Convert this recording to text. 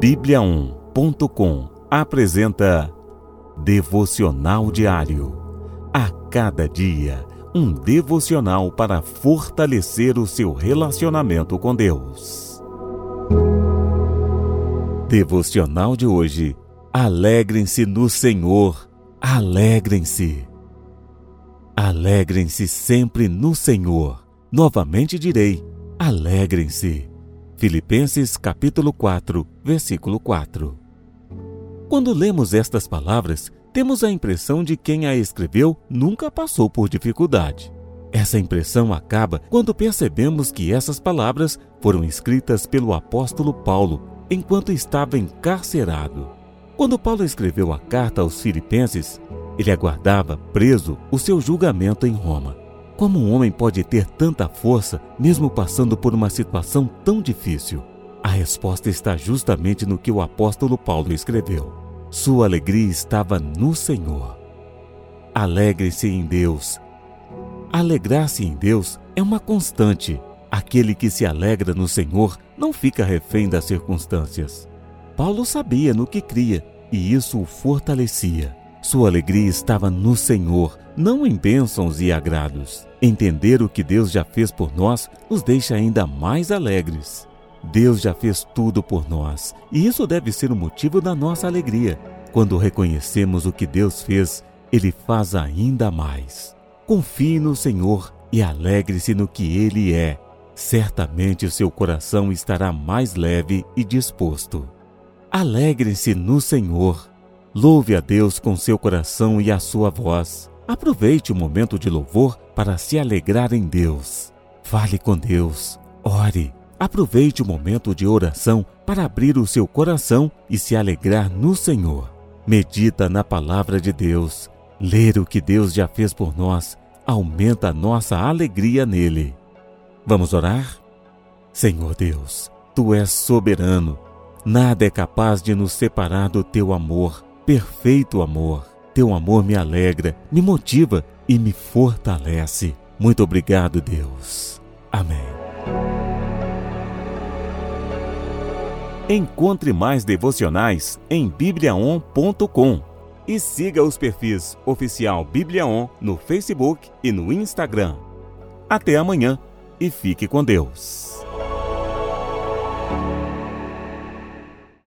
Bíblia1.com apresenta Devocional Diário. A cada dia, um devocional para fortalecer o seu relacionamento com Deus. Devocional de hoje. Alegrem-se no Senhor. Alegrem-se. Alegrem-se sempre no Senhor. Novamente direi: alegrem-se. Filipenses capítulo 4, versículo 4. Quando lemos estas palavras, temos a impressão de quem a escreveu nunca passou por dificuldade. Essa impressão acaba quando percebemos que essas palavras foram escritas pelo apóstolo Paulo enquanto estava encarcerado. Quando Paulo escreveu a carta aos Filipenses, ele aguardava preso o seu julgamento em Roma. Como um homem pode ter tanta força mesmo passando por uma situação tão difícil? A resposta está justamente no que o apóstolo Paulo escreveu. Sua alegria estava no Senhor. Alegre-se em Deus. Alegrar-se em Deus é uma constante. Aquele que se alegra no Senhor não fica refém das circunstâncias. Paulo sabia no que cria e isso o fortalecia. Sua alegria estava no Senhor, não em bênçãos e agrados. Entender o que Deus já fez por nós nos deixa ainda mais alegres. Deus já fez tudo por nós, e isso deve ser o motivo da nossa alegria. Quando reconhecemos o que Deus fez, Ele faz ainda mais. Confie no Senhor e alegre-se no que Ele é. Certamente o seu coração estará mais leve e disposto. Alegre-se no Senhor Louve a Deus com seu coração e a sua voz. Aproveite o momento de louvor para se alegrar em Deus. Fale com Deus. Ore. Aproveite o momento de oração para abrir o seu coração e se alegrar no Senhor. Medita na palavra de Deus. Ler o que Deus já fez por nós aumenta a nossa alegria nele. Vamos orar? Senhor Deus, tu és soberano. Nada é capaz de nos separar do teu amor perfeito amor. Teu amor me alegra, me motiva e me fortalece. Muito obrigado, Deus. Amém. Encontre mais devocionais em bibliaon.com e siga os perfis oficial Bibliaon no Facebook e no Instagram. Até amanhã e fique com Deus.